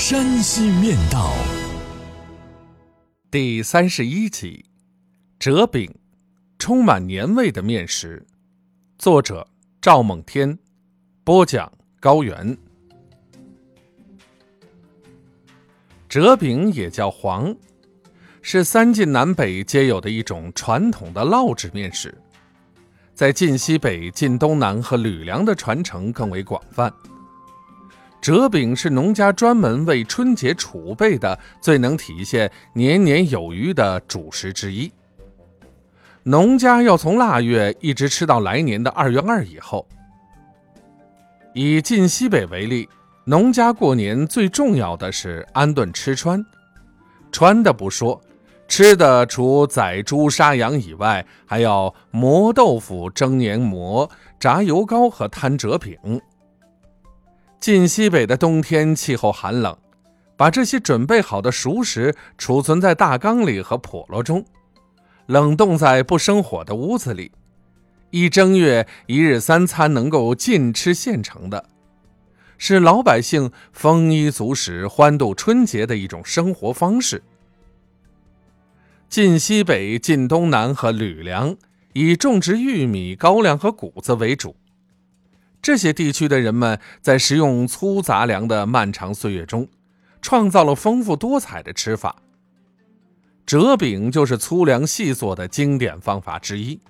山西面道》第三十一集：折饼，充满年味的面食。作者：赵梦天，播讲：高原。折饼也叫黄，是三晋南北皆有的一种传统的烙制面食，在晋西北、晋东南和吕梁的传承更为广泛。折饼是农家专门为春节储备的最能体现年年有余的主食之一。农家要从腊月一直吃到来年的二月二以后。以晋西北为例。农家过年最重要的是安顿吃穿，穿的不说，吃的除宰猪杀羊以外，还要磨豆腐、蒸年馍、炸油糕和摊折饼。晋西北的冬天气候寒冷，把这些准备好的熟食储存在大缸里和笸箩中，冷冻在不生火的屋子里，一正月一日三餐能够尽吃现成的。是老百姓丰衣足食、欢度春节的一种生活方式。晋西北、晋东南和吕梁以种植玉米、高粱和谷子为主。这些地区的人们在食用粗杂粮的漫长岁月中，创造了丰富多彩的吃法。折饼就是粗粮细做的经典方法之一。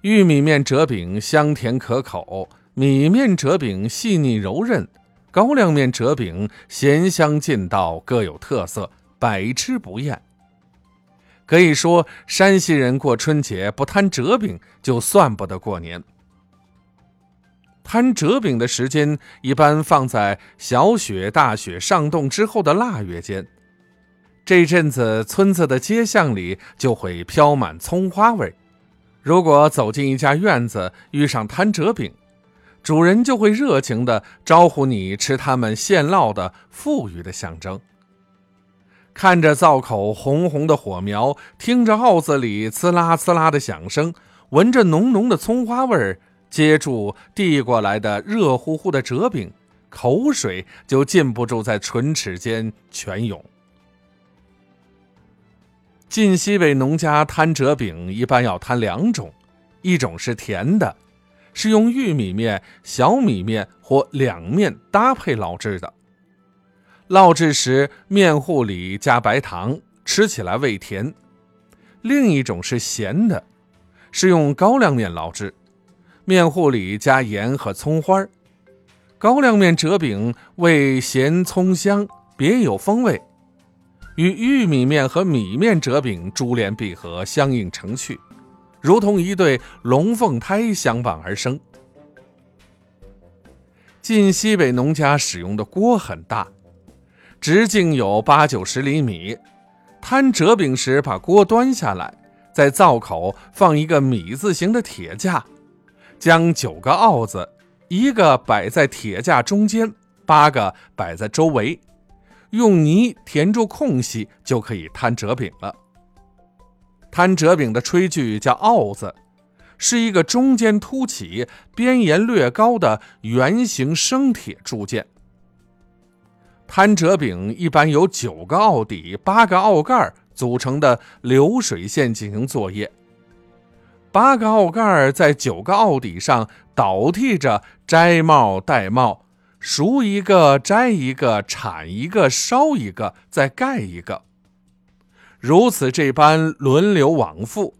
玉米面折饼香甜可口。米面折饼细腻柔韧，高粱面折饼咸香劲道，各有特色，百吃不厌。可以说，山西人过春节不摊折饼，就算不得过年。摊折饼的时间一般放在小雪、大雪上冻之后的腊月间，这阵子村子的街巷里就会飘满葱花味。如果走进一家院子，遇上摊折饼，主人就会热情地招呼你吃他们现烙的富裕的象征。看着灶口红红的火苗，听着鏊子里呲啦呲啦的响声，闻着浓浓的葱花味儿，接住递过来的热乎乎的折饼，口水就禁不住在唇齿间泉涌。晋西北农家摊折饼一般要摊两种，一种是甜的。是用玉米面、小米面或两面搭配烙制的。烙制时，面糊里加白糖，吃起来味甜。另一种是咸的，是用高粱面烙制，面糊里加盐和葱花。高粱面折饼味咸葱香，别有风味，与玉米面和米面折饼珠联璧合，相映成趣。如同一对龙凤胎相伴而生。晋西北农家使用的锅很大，直径有八九十厘米。摊折饼时，把锅端下来，在灶口放一个米字形的铁架，将九个鏊子，一个摆在铁架中间，八个摆在周围，用泥填住空隙，就可以摊折饼了。摊折饼的炊具叫鏊子，是一个中间凸起、边沿略高的圆形生铁铸件。摊折饼一般由九个鏊底、八个鏊盖组成的流水线进行作业。八个鏊盖在九个鏊底上倒替着摘帽戴帽，熟一个摘一个，铲一个烧一个，再盖一个。如此这般轮流往复，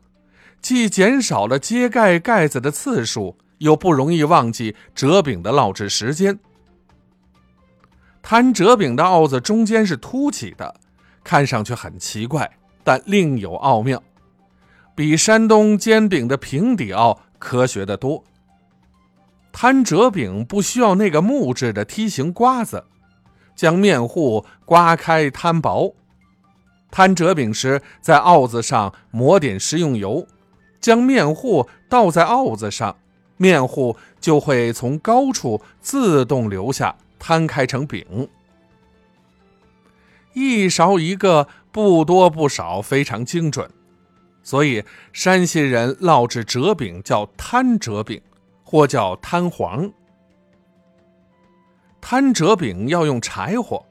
既减少了揭盖盖子的次数，又不容易忘记折饼的烙制时间。摊折饼的鏊子中间是凸起的，看上去很奇怪，但另有奥妙，比山东煎饼的平底鏊科学得多。摊折饼不需要那个木质的梯形刮子，将面糊刮开摊薄。摊折饼时，在鏊子上抹点食用油，将面糊倒在鏊子上，面糊就会从高处自动流下，摊开成饼。一勺一个，不多不少，非常精准。所以山西人烙制折饼叫摊折饼，或叫摊黄。摊折饼要用柴火，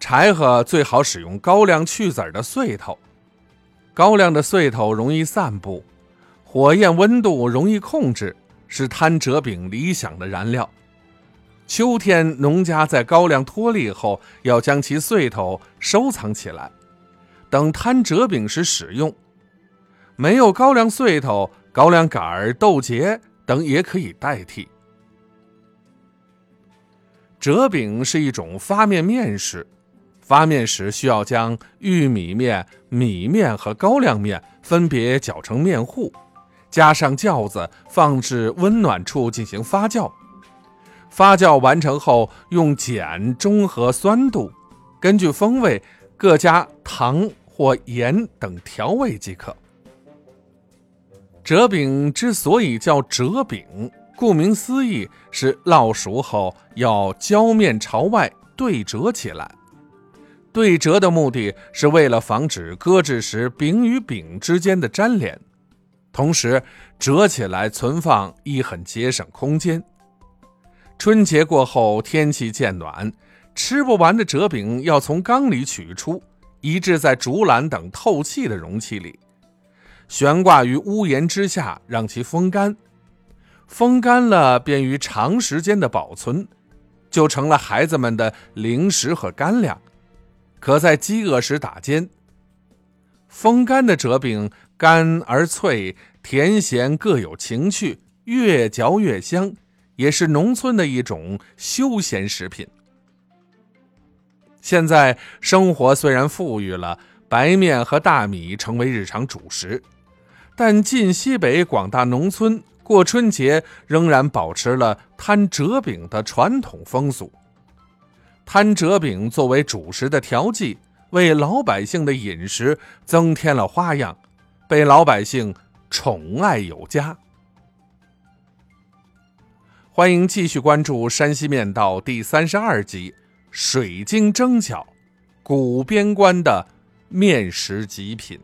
柴禾最好使用高粱去籽的穗头。高粱的穗头容易散布，火焰温度容易控制，是摊折饼理想的燃料。秋天，农家在高粱脱粒后，要将其穗头收藏起来，等摊折饼时使用。没有高粱穗头、高粱杆儿、豆秸等也可以代替。折饼是一种发面面食，发面时需要将玉米面、米面和高粱面分别搅成面糊，加上酵子，放置温暖处进行发酵。发酵完成后，用碱中和酸度，根据风味各加糖或盐等调味即可。折饼之所以叫折饼。顾名思义，是烙熟后要焦面朝外对折起来。对折的目的是为了防止搁置时饼与饼之间的粘连，同时折起来存放亦很节省空间。春节过后，天气渐暖，吃不完的折饼要从缸里取出，移置在竹篮等透气的容器里，悬挂于屋檐之下，让其风干。风干了，便于长时间的保存，就成了孩子们的零食和干粮，可在饥饿时打尖。风干的折饼干而脆，甜咸各有情趣，越嚼越香，也是农村的一种休闲食品。现在生活虽然富裕了，白面和大米成为日常主食，但晋西北广大农村。过春节仍然保持了摊折饼的传统风俗。摊折饼作为主食的调剂，为老百姓的饮食增添了花样，被老百姓宠爱有加。欢迎继续关注《山西面道》第三十二集《水晶蒸饺》，古边关的面食极品。